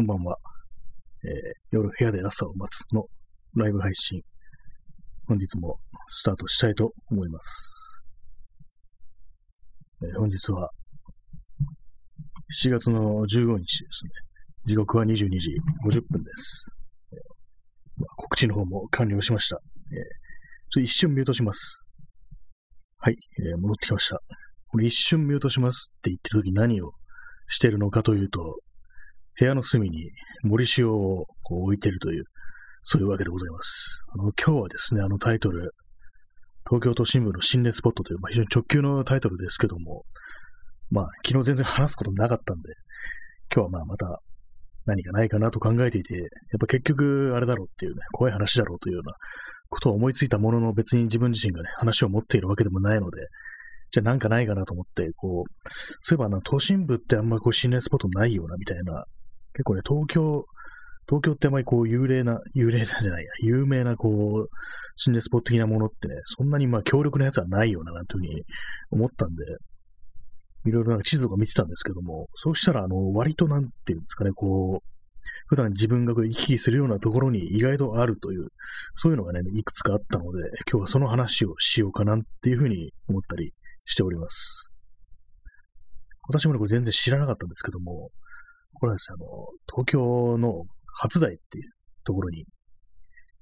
こんばんは。えー、夜部屋で朝を待つのライブ配信。本日もスタートしたいと思います。えー、本日は7月の15日ですね。時刻は22時50分です。えー、告知の方も完了しました。え、ちょっと一瞬ミュートします。はい、えー、戻ってきました。これ一瞬ミュートしますって言ってる時何をしてるのかというと、部屋の隅に森塩をこう置いてるという、そういうわけでございます。あの今日はですね、あのタイトル、東京都心部の心霊スポットという、まあ、非常に直球のタイトルですけども、まあ、昨日全然話すことなかったんで、今日はまあまた何かないかなと考えていて、やっぱ結局あれだろうっていうね、怖い話だろうというようなことを思いついたものの別に自分自身がね、話を持っているわけでもないので、じゃあなんかないかなと思って、こう、そういえばあの都心部ってあんまこう心霊スポットないようなみたいな結構ね、東京、東京ってあまりこう幽霊な、幽霊なんじゃないや、有名なこう、心霊スポット的なものってね、そんなにまあ強力なやつはないよな、なんていうふうに思ったんで、いろいろな地図とか見てたんですけども、そうしたら、あの、割となんていうんですかね、こう、普段自分が行き来するようなところに意外とあるという、そういうのがね、いくつかあったので、今日はその話をしようかなっていうふうに思ったりしております。私もね、これ全然知らなかったんですけども、これはですね、あの、東京の初台っていうところに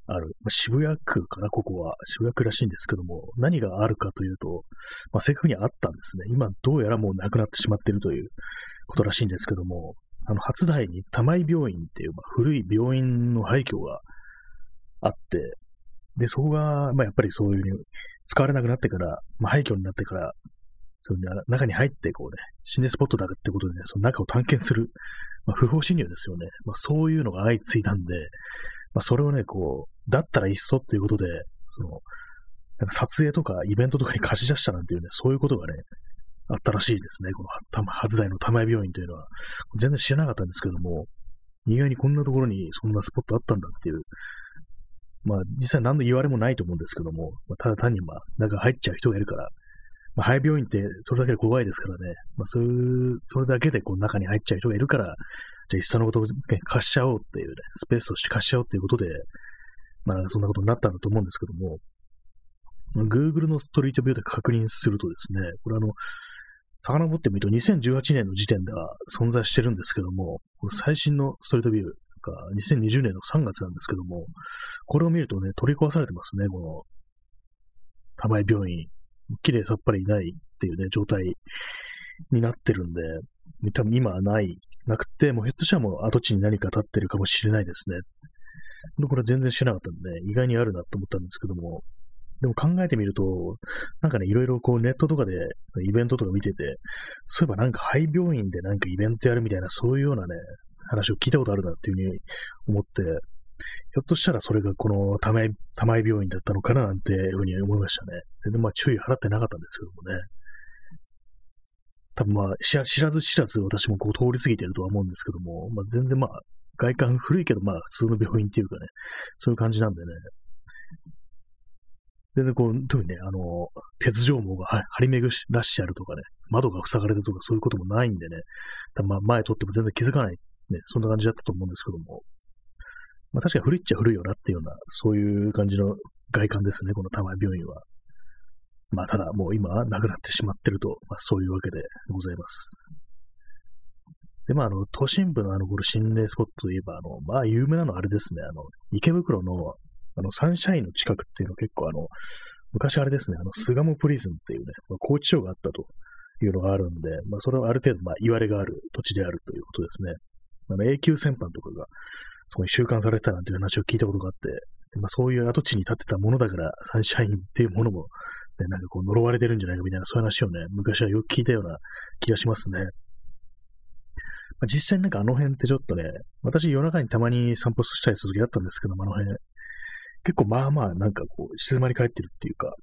ある、まあ、渋谷区かな、ここは。渋谷区らしいんですけども、何があるかというと、まあ、正確にあったんですね。今、どうやらもうなくなってしまっているということらしいんですけども、あの、初台に玉井病院っていう、まあ、古い病院の廃墟があって、で、そこが、まあ、やっぱりそういうに使われなくなってから、まあ、廃墟になってから、その中に入って、こうね、心霊スポットだってことでね、その中を探検する まあ、不法侵入ですよね。まあ、そういうのが相次いだんで、まあ、それをね、こう、だったらいっそっていうことで、その、なんか撮影とかイベントとかに貸し出したなんていうね、そういうことがね、あったらしいですね。この初台の玉井病院というのは。全然知らなかったんですけども、意外にこんなところにそんなスポットあったんだっていう。まあ、実際何の言われもないと思うんですけども、まあ、ただ単にまあ、中入っちゃう人がいるから、まあ、廃病院ってそれだけで怖いですからね。まあ、そういう、それだけでこう中に入っちゃう人がいるから、じゃあいっそのことを、ね、貸しちゃおうっていうね、スペースとして貸しちゃおうっていうことで、まあそんなことになったんだと思うんですけども、Google のストリートビューで確認するとですね、これあの、遡ってみると2018年の時点では存在してるんですけども、この最新のストリートビューが2020年の3月なんですけども、これを見るとね、取り壊されてますね、この、玉井病院。綺麗さっぱりないっていうね、状態になってるんで、多分今はない、なくて、もうひょっとしたらもう跡地に何か立ってるかもしれないですね。これ全然知らなかったんで、意外にあるなと思ったんですけども、でも考えてみると、なんかね、いろいろこうネットとかでイベントとか見てて、そういえばなんか廃病院でなんかイベントやるみたいな、そういうようなね、話を聞いたことあるなっていうふうに思って、ひょっとしたらそれがこの玉井、玉井病院だったのかななんていうふうに思いましたね。全然まあ注意払ってなかったんですけどもね。多分まあ知らず知らず私もこう通り過ぎてるとは思うんですけども、まあ全然まあ外観古いけどまあ普通の病院っていうかね、そういう感じなんでね。全然こう、特にね、あの、鉄条網が張り巡らしてあるとかね、窓が塞がれてるとかそういうこともないんでね、多分まあ前通っても全然気づかない、ね、そんな感じだったと思うんですけども、まあ確かに古いっちゃ古いよなっていうような、そういう感じの外観ですね、この玉井病院は。まあただもう今亡くなってしまってると、まあそういうわけでございます。で、まああの、都心部のあの、これ心霊スポットといえば、あの、まあ有名なのはあれですね、あの、池袋の、あの、サンシャインの近くっていうのは結構あの、昔あれですね、あの、巣鴨プリズンっていうね、まあ、拘置所があったというのがあるんで、まあそれはある程度、まあ言われがある土地であるということですね。あの、永久戦犯とかが、そこに収監されてたなんていう話を聞いたことがあって、でまあ、そういう跡地に建てたものだから、サンシャインっていうものも、ね、なんかこう呪われてるんじゃないかみたいな、そういう話をね、昔はよく聞いたような気がしますね。まあ、実際なんかあの辺ってちょっとね、私夜中にたまに散歩したりする時あったんですけども、あの辺、結構まあまあなんかこう静まり返ってるっていうか、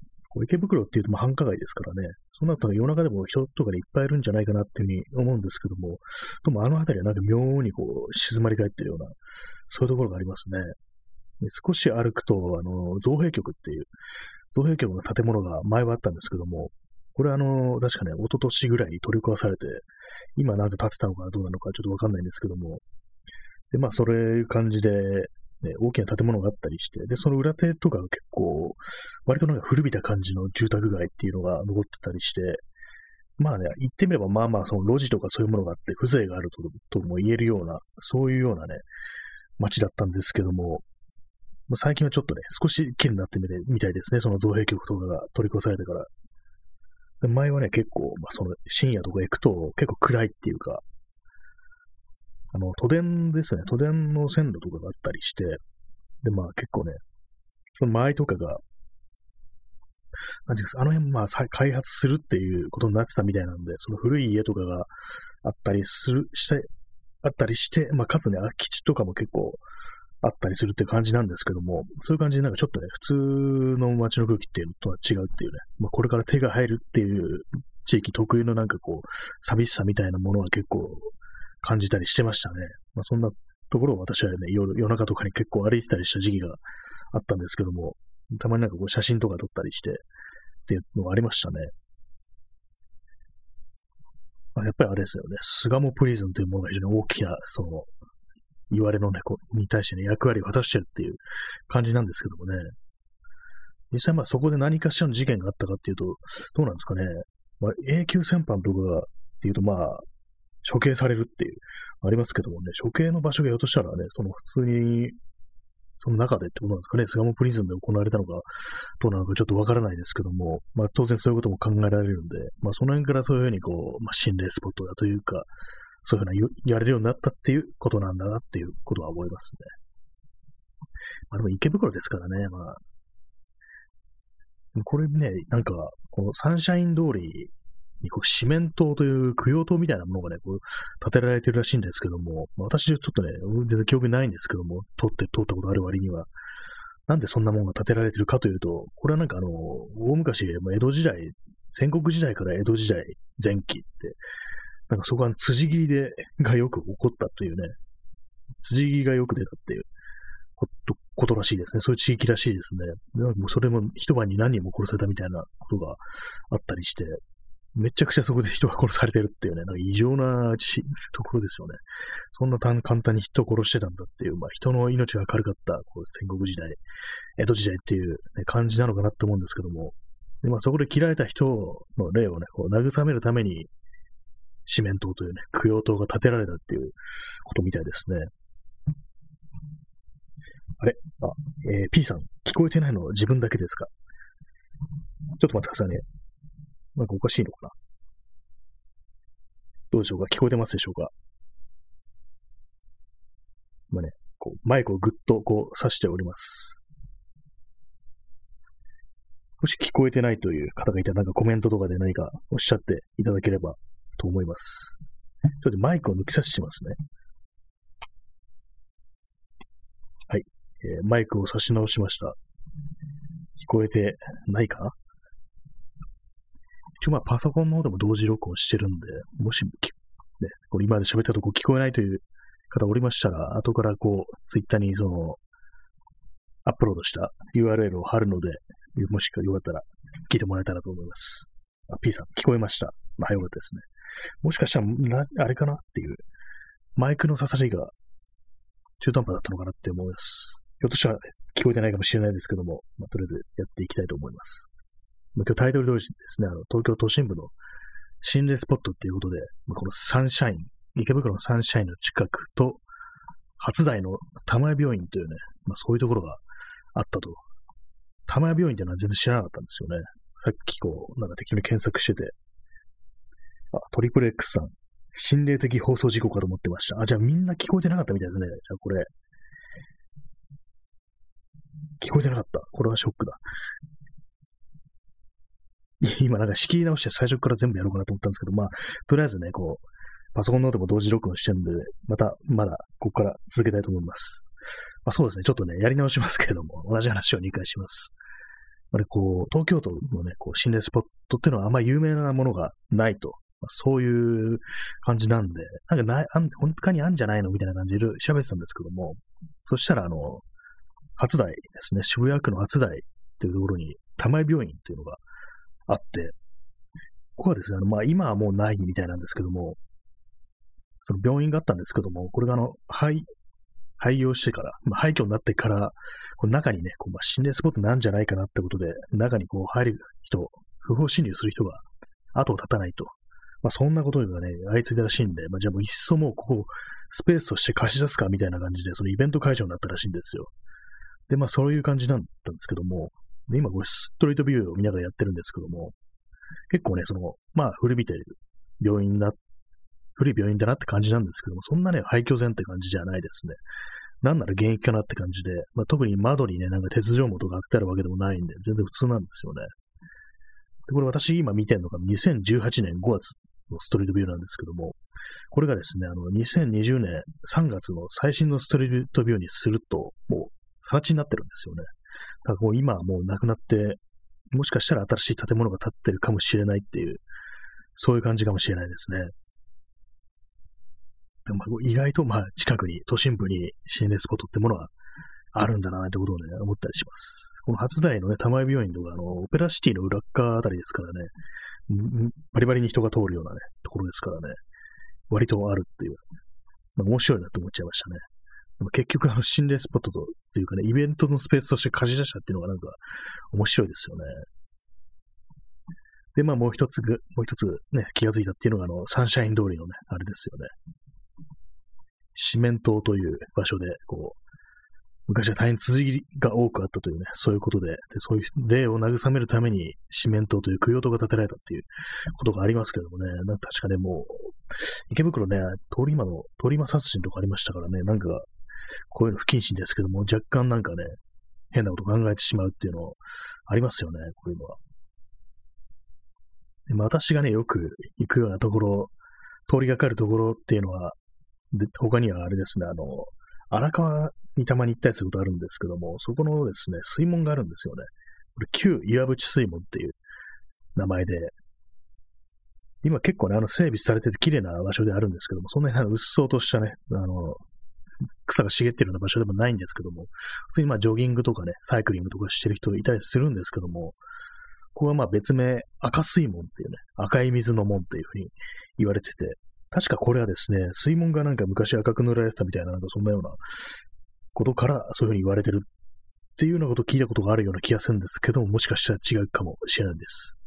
池袋っていうとま繁華街ですからね、その後夜中でも人とかでいっぱいいるんじゃないかなっていうふうに思うんですけども、でもあの辺りはなんか妙にこう静まり返ってるような、そういうところがありますね。少し歩くと、あの、造幣局っていう、造幣局の建物が前はあったんですけども、これあの、確かね、一昨年ぐらいに取り壊されて、今なんか建てたのかどうなのかちょっとわかんないんですけども、で、まあ、そういう感じで、ね、大きな建物があったりして、で、その裏手とかが結構、割となんか古びた感じの住宅街っていうのが残ってたりして、まあね、言ってみればまあまあその路地とかそういうものがあって風情があるととも言えるような、そういうようなね、街だったんですけども、最近はちょっとね、少し綺麗になってみてみたいですね。その造幣局とかが取り越されてから。前はね、結構、まあ、その深夜とか行くと結構暗いっていうか、あの、都電ですね、都電の線路とかがあったりして、で、まあ結構ね、その周りとかが、なんていうか、あの辺、まあ、開発するっていうことになってたみたいなんで、その古い家とかがあったりする、して、あったりして、まあ、かつね、空き地とかも結構あったりするって感じなんですけども、そういう感じでなんかちょっとね、普通の街の空気っていうのとは違うっていうね、まあ、これから手が入るっていう地域特有のなんかこう、寂しさみたいなものは結構感じたりしてましたね。まあ、そんなところを私はね、夜夜中とかに結構歩いてたりした時期があったんですけども、たまになんかこう写真とか撮ったりしてっていうのがありましたね。まあ、やっぱりあれですよね、巣鴨プリズンというものが非常に大きな、その、言われのね、こに対してね、役割を果たしてるっていう感じなんですけどもね。実際まあそこで何かしらの事件があったかっていうと、どうなんですかね。まあ、永久戦犯とかっていうとまあ、処刑されるっていう、ありますけどもね、処刑の場所がひょっとしたらね、その普通に、その中でってことなんですかね、巣鴨プリズンで行われたのか、どうなのかちょっとわからないですけども、まあ当然そういうことも考えられるんで、まあその辺からそういうふうにこう、まあ心霊スポットだというか、そういうふうなやれるようになったっていうことなんだなっていうことは思いますね。まあでも池袋ですからね、まあ。これね、なんか、このサンシャイン通りにこう、四面塔という供養塔みたいなものがね、こう、建てられてるらしいんですけども、まあ、私ちょっとね、全然記憶ないんですけども、通って、通ったことある割には、なんでそんなものが建てられてるかというと、これはなんかあの、大昔、江戸時代、戦国時代から江戸時代前期って、なんかそこは辻切りで、がよく起こったというね、辻切りがよく出たっていうことことらしいですね。そういう地域らしいですね。もうそれも一晩に何人も殺されたみたいなことがあったりして、めちゃくちゃそこで人が殺されてるっていうね、なんか異常なところですよね。そんな簡単に人を殺してたんだっていう、まあ人の命が軽かったこう戦国時代、江戸時代っていう、ね、感じなのかなって思うんですけども、でまあそこで切られた人の霊をね、こう慰めるために、四面塔というね、供養塔が建てられたっていうことみたいですね。あれ？あ、えー、P さん、聞こえてないのは自分だけですか？ちょっと待ってくださいね。なんかおかしいのかなどうでしょうか？聞こえてますでしょうか？今ね、こう、マイクをぐっとこう、刺しております。もし聞こえてないという方がいたら、なんかコメントとかで何かおっしゃっていただければと思います。ちょっとマイクを抜き差ししますね。はい。えー、マイクを差し直しました。聞こえてないかな？一応まあパソコンの方でも同時録音してるんで、もし、ね、これ今まで喋ったとこ聞こえないという方おりましたら、後からこう、ツイッターにその、アップロードした URL を貼るので、もしかよかったら聞いてもらえたらと思います。あ、P さん、聞こえました。まあ、よかったですね。もしかしたら、あれかなっていう、マイクの刺さりが中途半端だったのかなって思います。ひょっとしたら聞こえてないかもしれないですけども、まあ、とりあえずやっていきたいと思います。今日タイトル通りですね、あの、東京都心部の心霊スポットっていうことで、まあ、このサンシャイン、池袋のサンシャインの近くと、初台の玉屋病院というね、まあ、そういうところがあったと。玉屋病院っていうのは全然知らなかったんですよね。さっきこう、なんか適当に検索してて。あ、トリプル X さん。心霊的放送事故かと思ってました。あ、じゃあみんな聞こえてなかったみたいですね。じゃあこれ。聞こえてなかった。これはショックだ。今なんか仕切り直して最初から全部やろうかなと思ったんですけど、まあ、とりあえずね、こう、パソコンノートも同時録音してるんで、また、まだ、ここから続けたいと思います。まあそうですね、ちょっとね、やり直しますけれども、同じ話を2回します。あれ、こう、東京都のね、こう、心霊スポットっていうのはあんまり有名なものがないと。まあ、そういう感じなんで、なんかない、あん、本当にあんじゃないの？みたいな感じで調べてたんですけども、そしたら、あの、初台ですね、渋谷区の初台っていうところに、玉井病院っていうのがあって、ここはですね、あのまあ今はもうないみたいなんですけども、その病院があったんですけども、これがあの、肺、廃業してから、まあ、廃墟になってから、この中にね、こうまあ、心霊スポットなんじゃないかなってことで、中にこう入る人、不法侵入する人が後を絶たないと。まあ、そんなことがね、相次いだらしいんで、まあ、じゃあもういっそもうここ、スペースとして貸し出すかみたいな感じで、そのイベント会場になったらしいんですよ。で、まあ、そういう感じだったんですけども、で今これストリートビューを見ながらやってるんですけども、結構ね、その、まあ、古びてる病院だ、古い病院だなって感じなんですけども、そんなね、廃墟前って感じじゃないですね。なんなら現役かなって感じで、まあ、特に窓にね、なんか鉄条網とかあってあるわけでもないんで、全然普通なんですよね。で、これ私今見てるのが2018年5月のストリートビューなんですけども、これがですね、あの、2020年3月の最新のストリートビューにすると、もう、さら地になってるんですよね。だかこう今はもうなくなって、もしかしたら新しい建物が建ってるかもしれないっていう、そういう感じかもしれないですね。でも意外とまあ近くに、都心部に心霊スポットってものはあるんだなってことをね、思ったりします。この初台のね、玉井病院とか、あの、オペラシティの裏側あたりですからね、バリバリに人が通るようなね、ところですからね、割とあるっていう、まあ、面白いなと思っちゃいましたね。結局、あの、心霊スポットと、というかね、イベントのスペースとして貸し出したっていうのがなんか、面白いですよね。で、まあもう一つ、もう一つね、気がついたっていうのが、あの、サンシャイン通りのね、あれですよね。四面島という場所で、こう、昔は大変続きが多くあったというね、そういうことで、でそういう霊を慰めるために四面島という供養塔が建てられたっていうことがありますけどもね、なんか確かね、もう、池袋ね、通り魔の、通り魔殺人とかありましたからね、なんか、こういうの不謹慎ですけども、若干なんかね、変なこと考えてしまうっていうのありますよね、こういうのは。でも私がね、よく行くようなところ、通りがかるところっていうのは、で、他にはあれですね、あの、荒川にたまに行ったりすることあるんですけども、そこのですね、水門があるんですよね。これ、旧岩淵水門っていう名前で、今結構ね、あの、整備されてて綺麗な場所であるんですけども、そんなに、うっそうとしたね、あの、草が茂ってるような場所でもないんですけども、普通にまあジョギングとかね、サイクリングとかしてる人いたりするんですけども、ここはまあ別名、赤水門っていうね、赤い水の門っていうふうに言われてて、確かこれはですね、水門がなんか昔赤く塗られてたみたいな、なんかそんなようなことからそういうふうに言われてるっていうようなことを聞いたことがあるような気がするんですけども、もしかしたら違うかもしれないです。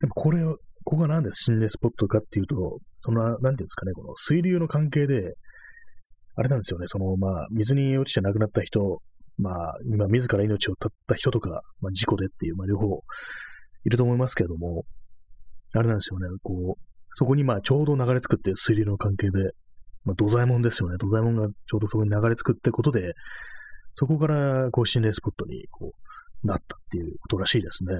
でもこれ、ここがなんで心霊スポットかっていうと、その、なんていうんですかね、この水流の関係で、あれなんですよね、その、まあ、水に落ちて亡くなった人、まあ、今、自ら命を絶った人とか、まあ、事故でっていう、まあ、両方いると思いますけれども、あれなんですよね、こう、そこにまあ、ちょうど流れ着くっていう水流の関係で、まあ、土左衛門ですよね。土左衛門がちょうどそこに流れ着くってことで、そこから、こう、心霊スポットに、こう、なったっていうことらしいですね。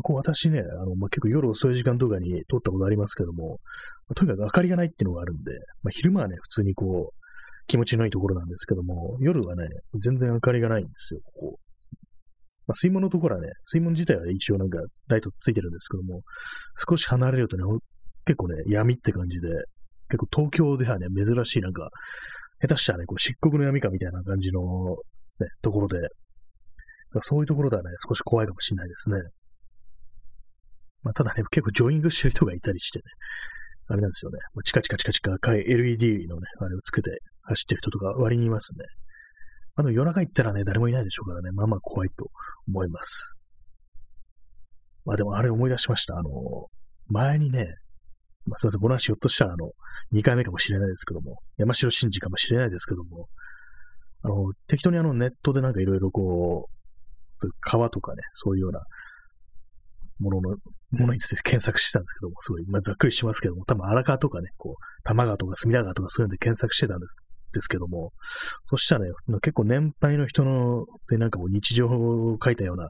こう私ね、あの、まあ、結構夜遅い時間とかに撮ったことありますけども、まあ、とにかく明かりがないっていうのがあるんで、まあ、昼間はね、普通にこう、気持ちのいいところなんですけども、夜はね、全然明かりがないんですよ、ここ。まあ、水門のところはね、水門自体は一応なんかライトついてるんですけども、少し離れるとね、結構ね、闇って感じで、結構東京ではね、珍しいなんか、下手したらね、こう漆黒の闇かみたいな感じの、ね、ところで、そういうところではね、少し怖いかもしれないですね。まあ、ただね、結構ジョギングしてる人がいたりしてね、あれなんですよね。まあ、チカチカチカチカ赤い LED のね、あれをつけて走ってる人とか割にいますね。あの夜中行ったらね、誰もいないでしょうからね、まあまあ怖いと思います。まあでもあれ思い出しました。あの、前にね、まあ、すみません、この話ひょっとしたらあの、2回目かもしれないですけども、山城真司かもしれないですけども、あの、適当にあのネットでなんかいろいろこ、う川とかね、そういうようなものの、ものについて検索してたんですけども、すごい、まあ、ざっくりしますけども、多分荒川とかね、こう、玉川とか隅田川とかそういうので検索してたんですですけども、そしたらね、結構年配の人の、で、なんかもう日常を書いたような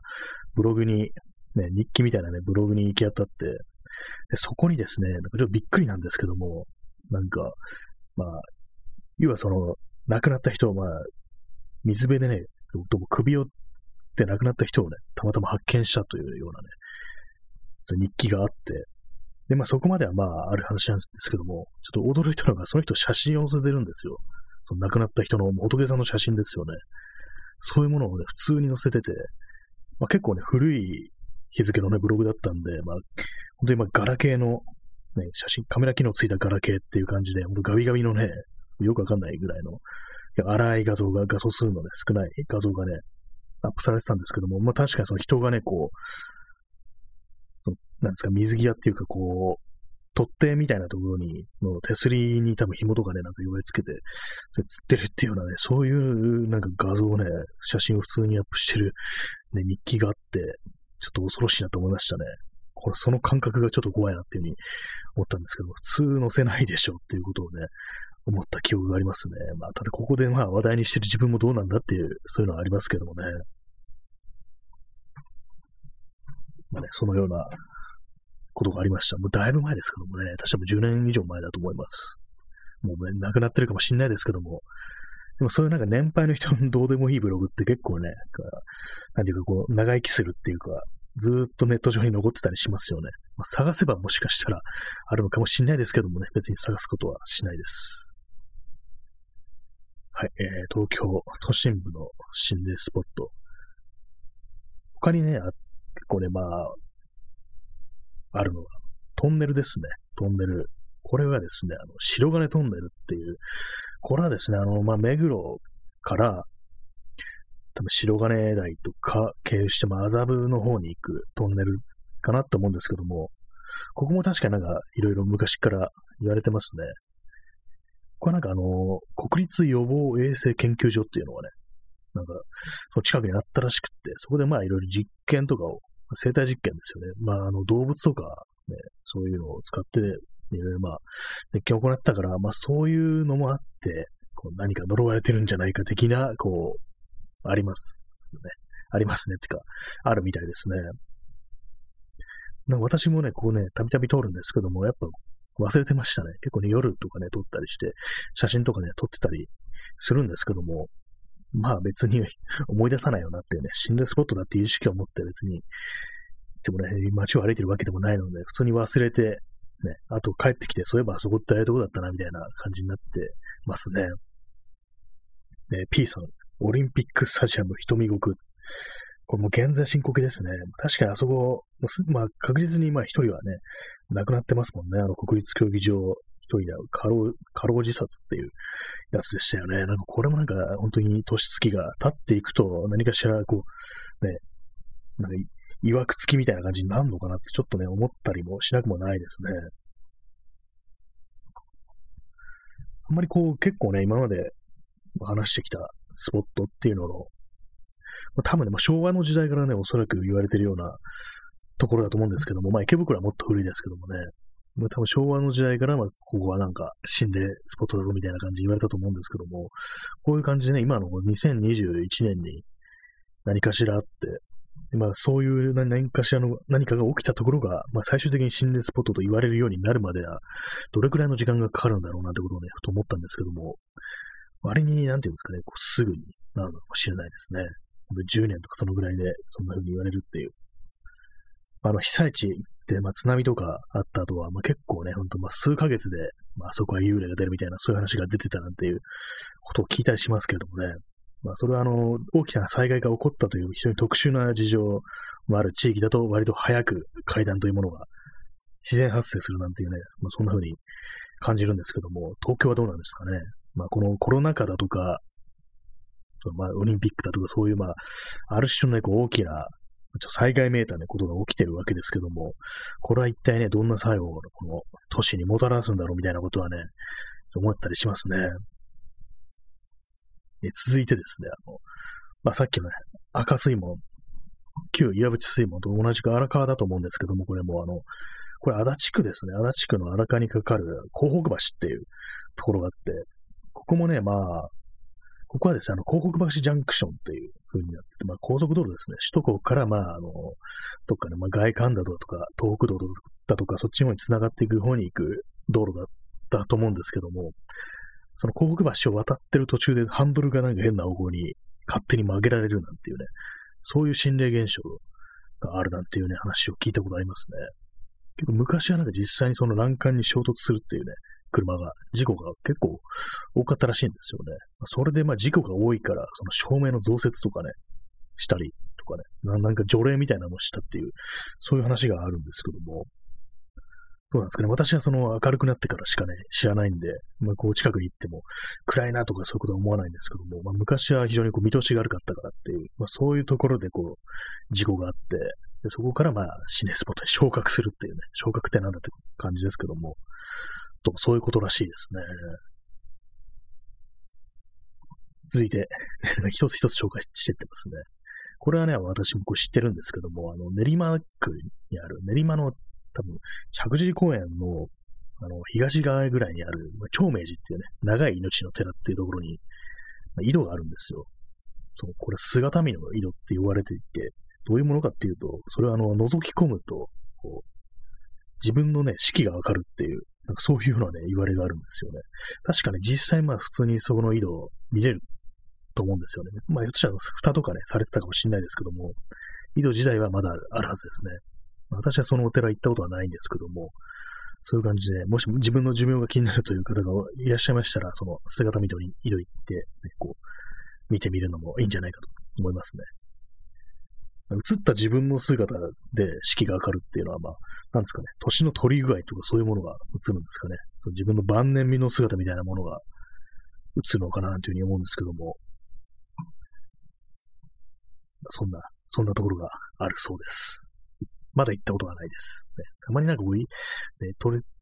ブログに、ね、日記みたいなね、ブログに行き当たって、でそこにですね、なんかちょっとびっくりなんですけども、なんか、まあ、要はその、亡くなった人を、まあ、水辺でね、首をつって亡くなった人をね、たまたま発見したというようなね、日記があって、で、まあそこまではまあある話なんですけども、ちょっと驚いたのが、その人写真を載せてるんですよ。その亡くなった人の仏さんの写真ですよね。そういうものをね、普通に載せてて、まあ結構ね、古い日付のね、ブログだったんで、まあ、本当にまあガラケーの、ね、写真、カメラ機能ついたガラケーっていう感じで、ほんとガビガビのね、よくわかんないぐらいの、荒い画像が、画素数のね、少ない画像がね、アップされてたんですけども、まあ確かにその人がね、こう、なんですか、水際っていうか、こう、取っ手みたいなところに、の手すりに多分紐とかね、なんか弱いつけて、それ釣ってるっていうようなね、そういうなんか画像をね、写真を普通にアップしてる、ね、日記があって、ちょっと恐ろしいなと思いましたね。これ、その感覚がちょっと怖いなっていうふうに思ったんですけど、普通載せないでしょっていうことをね、思った記憶がありますね。まあ、ただここでまあ話題にしてる自分もどうなんだっていう、そういうのはありますけどもね。まあね、そのようなことがありました。もうだいぶ前ですけどもね、確かも10年以上前だと思います。もうね、亡くなってるかもしんないですけども、でもそういうなんか年配の人のどうでもいいブログって結構ね、なんていうかこう、長生きするっていうか、ずっとネット上に残ってたりしますよね。まあ、探せばもしかしたらあるのかもしんないですけどもね、別に探すことはしないです。はい、えー、東京都心部の心霊スポット。他にね、結構ね、まあ、あるのは、トンネルですね。トンネル。これはですね、あの、白金トンネルっていう、これはですね、あの、まあ、目黒から、多分白金台とか経由して、ま、麻布の方に行くトンネルかなと思うんですけども、ここも確かなんかいろいろ昔から言われてますね。これなんかあの、国立予防衛生研究所っていうのがね、なんか、その近くにあったらしくって、そこでまあいろいろ実験とかを生体実験ですよね。まあ、あの、動物とか、ね、そういうのを使って、いろいろまあ、実験を行ったから、まあ、そういうのもあって、こう何か呪われてるんじゃないか的な、こう、ありますね。ありますね。ってか、あるみたいですね。私もね、ここね、たびたび撮るんですけども、やっぱ忘れてましたね。結構ね、夜とかね、撮ったりして、写真とかね、撮ってたりするんですけども、まあ別に 思い出さないよなっていうね、心霊スポットだっていう意識を持って別に、いつもね、街を歩いてるわけでもないので、普通に忘れて、ね、あと帰ってきて、そういえばあそこってああいうとこだったな、みたいな感じになってますね。ね、P さん、オリンピックスタジアム瞳国。これも現在深刻ですね。確かにあそこ、まあ確実にまあ一人はね、亡くなってますもんね。あの国立競技場一人で過労、過労自殺っていうやつでしたよね。なんかこれもなんか本当に年月が経っていくと何かしらこう、ね、なんか曰くつきみたいな感じになるのかなってちょっとね、思ったりもしなくもないですね。あんまりこう結構ね、今まで話してきたスポットっていうのの、まあ、多分ね、まあ、昭和の時代からね、おそらく言われてるようなところだと思うんですけども、まあ池袋はもっと古いですけどもね、まあ、多分昭和の時代から、まあ、ここはなんか心霊スポットだぞみたいな感じで言われたと思うんですけども、こういう感じでね、今の2021年に何かしらあって、まあそういう何かしらの何かが起きたところが、まあ最終的に心霊スポットと言われるようになるまでは、どれくらいの時間がかかるんだろうなってことをね、ふと思ったんですけども、割に、なんていうんですかね、こうすぐになるのかもしれないですね。10年とかそのぐらいでそんな風に言われるっていう。あの、被災地で、まあ、津波とかあった後は、まあ、結構ね、ほんと、まあ、数ヶ月で、まあ、そこは幽霊が出るみたいな、そういう話が出てたなんていうことを聞いたりしますけれどもね。まあ、それは、あの、大きな災害が起こったという非常に特殊な事情もある地域だと、割と早く階段というものが自然発生するなんていうね、まあ、そんな風に感じるんですけども、東京はどうなんですかね。まあ、このコロナ禍だとか、まあ、オリンピックだとか、そういう、まあ、ある種のね、こう大きなちょ災害めいたね、ことが起きてるわけですけども、これは一体ね、どんな作用をこの都市にもたらすんだろうみたいなことはね、思ったりしますね。え続いてですね、あの、まあ、さっきのね、赤水門、旧岩淵水門と同じく荒川だと思うんですけども、これもあの、これ足立区ですね。足立区の荒川にかかる港北橋っていうところがあって、ここもね、まあ、ここはですね、あの、港北橋ジャンクションっていう風になってて、まあ、高速道路ですね。首都高から、まあ、あの、どっかね、まあ、外環だとか、東北道だとか、そっちの方に繋がっていく方に行く道路だったと思うんですけども、その港北橋を渡ってる途中でハンドルがなんか変な方向に勝手に曲げられるなんていうね、そういう心霊現象があるなんていうね、話を聞いたことありますね。結構昔はなんか実際にその欄干に衝突するっていうね、車が、事故が結構多かったらしいんですよね。それでまあ事故が多いから、その照明の増設とかね、したりとかね、なんか除霊みたいなのをしたっていう、そういう話があるんですけども、どうなんですかね。私はその明るくなってからしかね、知らないんで、まあ、こう近くに行っても暗いなとかそういうことは思わないんですけども、まあ、昔は非常にこう見通しが悪かったからっていう、まあ、そういうところでこう、事故があって、でそこからまあ、心霊スポットに昇格するっていうね、昇格ってなんだって感じですけども、とそういうことらしいですね。続いて、一つ一つ紹介していってますね。これはね、私もこう知ってるんですけども、あの、練馬区にある、練馬の多分、石神井公園の、あの、東側ぐらいにある、まあ、長明寺っていうね、長い命の寺っていうところに、まあ、井戸があるんですよ。そう、これ姿見の井戸って言われていて、どういうものかっていうと、それはあの、覗き込むと、こう、自分のね、四季がわかるっていう、なんかそういうようなね、言われがあるんですよね。確かに実際まあ普通にそこの井戸を見れると思うんですよね。まあ、ひょっとしたら蓋とかね、されてたかもしれないですけども、井戸自体はまだあるはずですね。私はそのお寺行ったことはないんですけども、そういう感じで、もし自分の寿命が気になるという方がいらっしゃいましたら、その姿見と井戸行って、ね、こう、見てみるのもいいんじゃないかと思いますね。映った自分の姿で四季がわかるっていうのは、まあ、なんですかね、年の取り具合とかそういうものが映るんですかね。その自分の晩年身の姿みたいなものが映るのかなというふうに思うんですけども、そんな、そんなところがあるそうです。まだ行ったことがないです。ね、たまになんかこう、ね、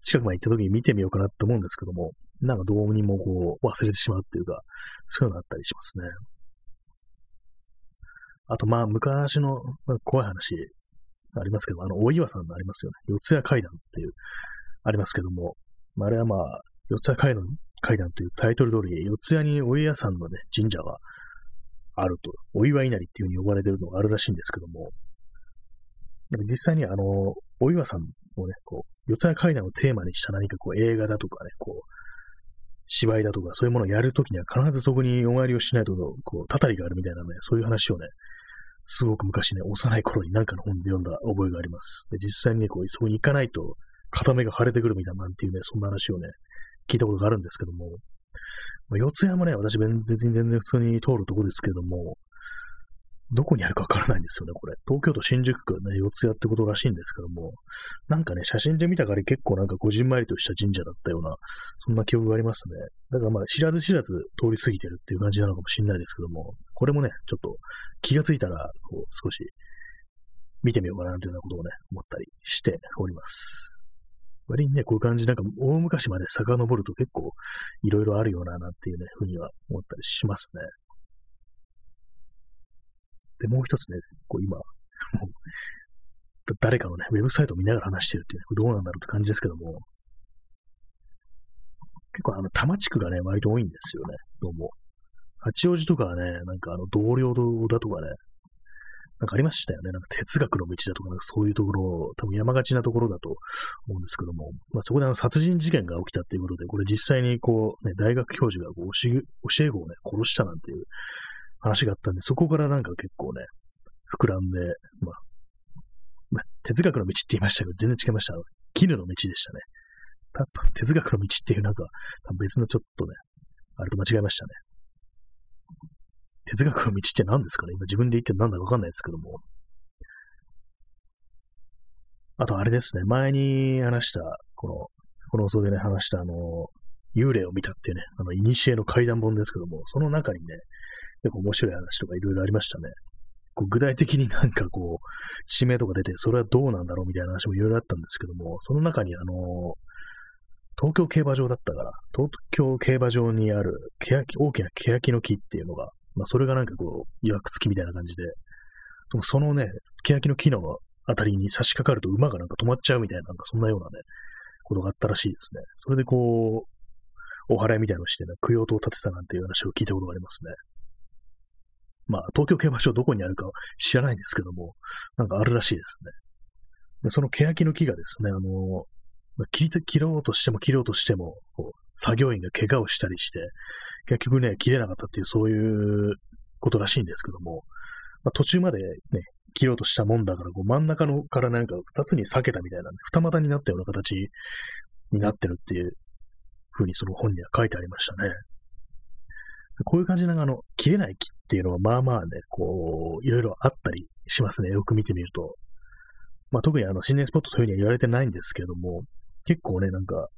近くまで行った時に見てみようかなって思うんですけども、なんかどうにもこう忘れてしまうっていうか、そういうのがあったりしますね。あとまあ昔の、まあ、怖い話ありますけども、あの、大岩さんのありますよね。四谷階段っていう、ありますけども、まあ、あれはまあ、四谷階段階段というタイトル通り、四谷にお家さんのね、神社があると、お祝い稲荷っていう風に呼ばれてるのがあるらしいんですけども、実際にあの、お岩さんをね、こう、四谷階段をテーマにした何かこう映画だとかね、こう、芝居だとかそういうものをやるときには必ずそこにお参りをしないと、こう、たたりがあるみたいなね、そういう話をね、すごく昔ね、幼い頃に何かの本で読んだ覚えがあります。で、実際にね、こう、そこに行かないと、片目が腫れてくるみたいななんていうね、そんな話をね、聞いたことがあるんですけども、まあ、四谷もね、私別に全然普通に通るとこですけども、どこにあるかわからないんですよね、これ。東京都新宿区ね、四谷ってことらしいんですけども、なんかね、写真で見たから結構なんかこじんまりとした神社だったような、そんな記憶がありますね。だからまあ、知らず知らず通り過ぎてるっていう感じなのかもしれないですけども、これもね、ちょっと気がついたら、こう、少し見てみようかなというようなことをね、思ったりしております。割にね、こういう感じ、なんか大昔まで遡ると結構いろいろあるような、なんていうね、ふうには思ったりしますね。で、もう一つね、こう今、誰かのね、ウェブサイトを見ながら話してるっていうね、どうなんだろうって感じですけども、結構あの、多摩地区がね、割と多いんですよね、どうも。八王子とかはね、なんかあの、同僚だとかね、なんかありましたよね。なんか哲学の道だとか、なんかそういうところ、多分山がちなところだと思うんですけども、まあ、そこであの殺人事件が起きたっていうことで、これ実際にこう、ね、大学教授がこう教え子をね、殺したなんていう話があったんで、そこからなんか結構ね、膨らんで、まあ、まあ、哲学の道って言いましたけど、全然違いました。絹の道でしたね。た哲学の道っていうなんか、別のちょっとね、あれと間違えましたね。哲学の道って何ですかね？今自分で言って何だかわかんないですけども。あとあれですね、前に話した、この、この放送でね、話したあの、幽霊を見たっていうね、あの、イニシエの怪談本ですけども、その中にね、結構面白い話とかいろいろありましたね。こう具体的になんかこう、地名とか出て、それはどうなんだろうみたいな話もいろいろあったんですけども、その中にあの、東京競馬場だったから、東京競馬場にある大きな欅の木っていうのがまあ、それがなんかこう、曰く付きみたいな感じで、でもそのね、欅の木のあたりに差し掛かると馬がなんか止まっちゃうみたいな、なんかそんなようなね、ことがあったらしいですね。それでこう、お祓いみたいなのをして、ね、供養塔を建てたなんていう話を聞いたことがありますね。まあ、東京競馬場どこにあるか知らないんですけども、なんかあるらしいですね。でその欅の木がですね、あの、切り切ろうとしても切ろうとしても、こう作業員が怪我をしたりして、結局ね、切れなかったっていう、そういうことらしいんですけども、まあ、途中までね、切ろうとしたもんだから、こう真ん中のからなんか二つに裂けたみたいな、ね、二股になったような形になってるっていう風にその本には書いてありましたね。こういう感じのあの、切れない木っっていうのはまあまあね、こう、いろいろあったりしますね。よく見てみると。まあ特にあの、心霊スポットというふうには言われてないんですけども、結構ね、なんか、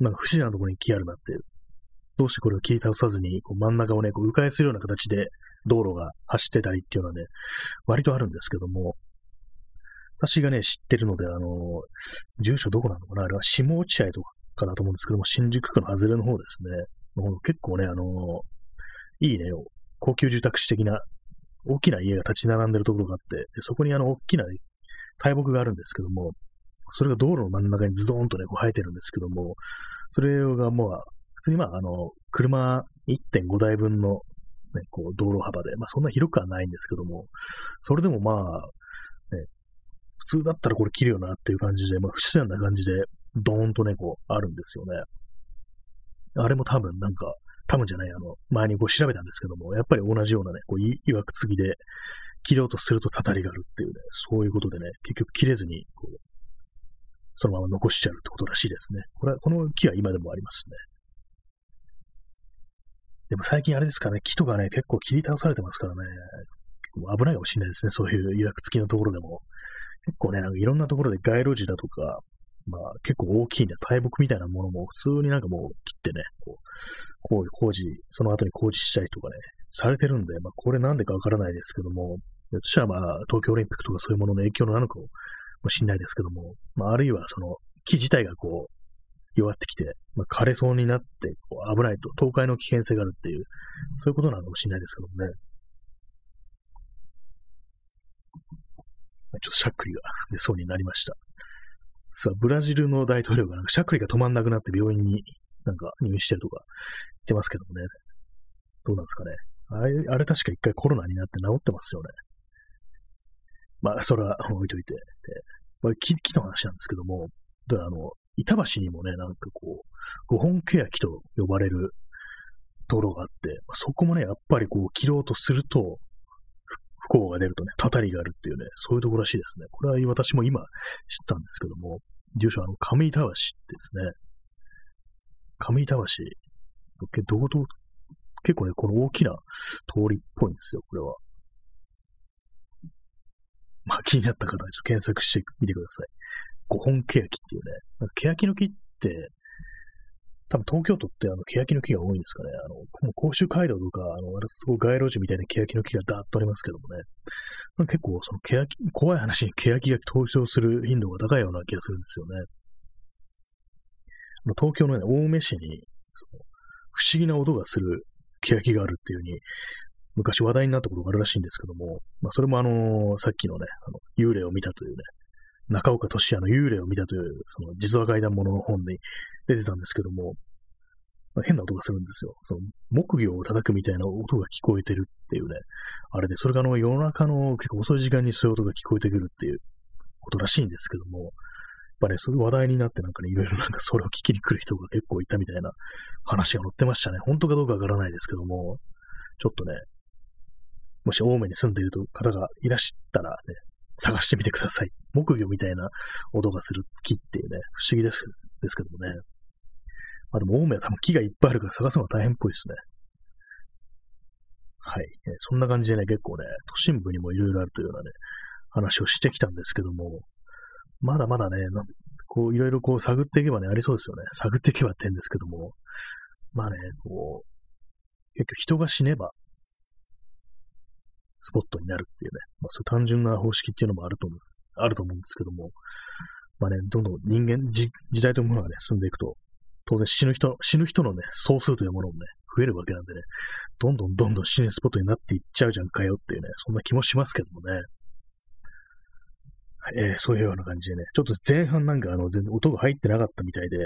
なんか不自然なところに木あるなってどうしてこれを切り倒さずに、こう真ん中をね、こう迂回するような形で道路が走ってたりっていうのはね、割とあるんですけども、私がね、知ってるので、あの、住所どこなのかな？あれは下落合とかだと思うんですけども、新宿区の外れの方ですね。結構ね、あの、いいね、高級住宅地的な大きな家が立ち並んでるところがあって、そこにあの、大きな大木があるんですけども、それが道路の真ん中にズドーンとね、こう生えてるんですけども、それがもう、普通にまあ、あの、車1.5台分の、ね、こう、道路幅で、まあ、そんな広くはないんですけども、それでもまあ、ね、普通だったらこれ切るよなっていう感じで、まあ、不自然な感じで、ドーンとね、こう、あるんですよね。あれも多分なんか、多分じゃない、あの、前にこう調べたんですけども、やっぱり同じようなね、こう、いわくつぎで、切ろうとするとたたりがあるっていうね、そういうことでね、結局切れずに、こう、そのまま残しちゃうってことらしいですね。これは、この木は今でもありますね。でも最近あれですかね、木とかね、結構切り倒されてますからね、危ないかもしれないですね、そういう予約付きのところでも。結構ね、なんかいろんなところで街路樹だとか、まあ結構大きいね、大木みたいなものも普通になんかもう切ってね、こう、こう工事、その後に工事したりとかね、されてるんで、まあこれなんでかわからないですけども、そしたらまあ東京オリンピックとかそういうものの影響なのかもしれないですけども、まああるいはその木自体がこう、弱ってきて、まあ、枯れそうになって、こう危ないと、倒壊の危険性があるっていう、そういうことなのかもしれないですけどもね。ちょっとしゃっくりが出そうになりました。さあ、ブラジルの大統領がなんかしゃっくりが止まんなくなって病院になんか入院してるとか言ってますけどもね。どうなんですかね。あれ、あれ確か一回コロナになって治ってますよね。まあ、それは置いといて。で、まあ、木の話なんですけども、であの、板橋にもね、なんかこう、五本欅と呼ばれる道路があって、そこもね、やっぱりこう、切ろうとすると、不幸が出るとね、たたりがあるっていうね、そういうところらしいですね。これは私も今知ったんですけども、住所はあの、上板橋ですね。上板橋、どこと、結構ね、この大きな通りっぽいんですよ、これは。まあ気になった方はちょっと検索してみてください。五本欅っていうね、なんか欅の木って、多分東京都ってあの欅の木が多いんですかね。あの、甲州街道とか、あの、あれすごい街路樹みたいな欅の木がダーッとありますけどもね。結構その欅、怖い話に欅が登場する頻度が高いような気がするんですよね。東京のね、青梅市に、不思議な音がする欅があるっていう風に、昔話題になったことがあるらしいんですけども、まあ、それもあのー、さっきのね、あの、幽霊を見たというね、中岡俊也の幽霊を見たという、その実話怪談物のの本に出てたんですけども、変な音がするんですよ。その木魚を叩くみたいな音が聞こえてるっていうね、あれで、それがあの夜中の結構遅い時間にそういう音が聞こえてくるっていうことらしいんですけども、やっぱね、そういう話題になってなんかね、いろいろなんかそれを聞きに来る人が結構いたみたいな話が載ってましたね。本当かどうかわからないですけども、ちょっとね、もし青梅に住んでいる方がいらしたらね、探してみてください。木魚みたいな音がする木っていうね、不思議ですですけどもね。まあでも、青梅は多分木がいっぱいあるから探すのが大変っぽいですね。はい。そんな感じでね、結構ね、都心部にもいろいろあるというようなね、話をしてきたんですけども、まだまだね、こう、いろいろこう探っていけばね、ありそうですよね。探っていけばって言うんですけども、まあね、こう、結局人が死ねば、スポットになるっていうね、まあ、そういう単純な方式っていうのもあると思うんです、あると思うんですけども、まあね、どんどん人間、時代というものがね、進んでいくと、当然死ぬ人、死ぬ人のね、総数というものもね、増えるわけなんでね、どんどんどんどん死ぬスポットになっていっちゃうじゃんかよっていうね、そんな気もしますけどもね。えー、そういうような感じでね、ちょっと前半なんかあの、全然音が入ってなかったみたいで、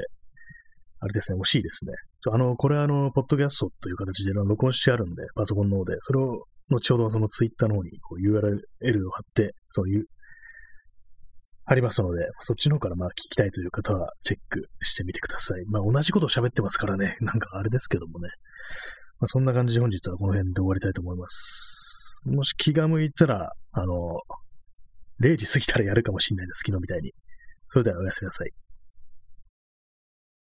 あれですね、惜しいですね。あの、これはあの、ポッドキャストという形で録音してあるんで、パソコンの方で、それを後ほどそのツイッターの方にこう URL を貼って、そういう、ありますので、そっちの方からまあ聞きたいという方はチェックしてみてください。まあ同じことを喋ってますからね、なんかあれですけどもね。まあ、そんな感じで本日はこの辺で終わりたいと思います。もし気が向いたら、あの、0時過ぎたらやるかもしれないです、昨日みたいに。それではおやすみなさい。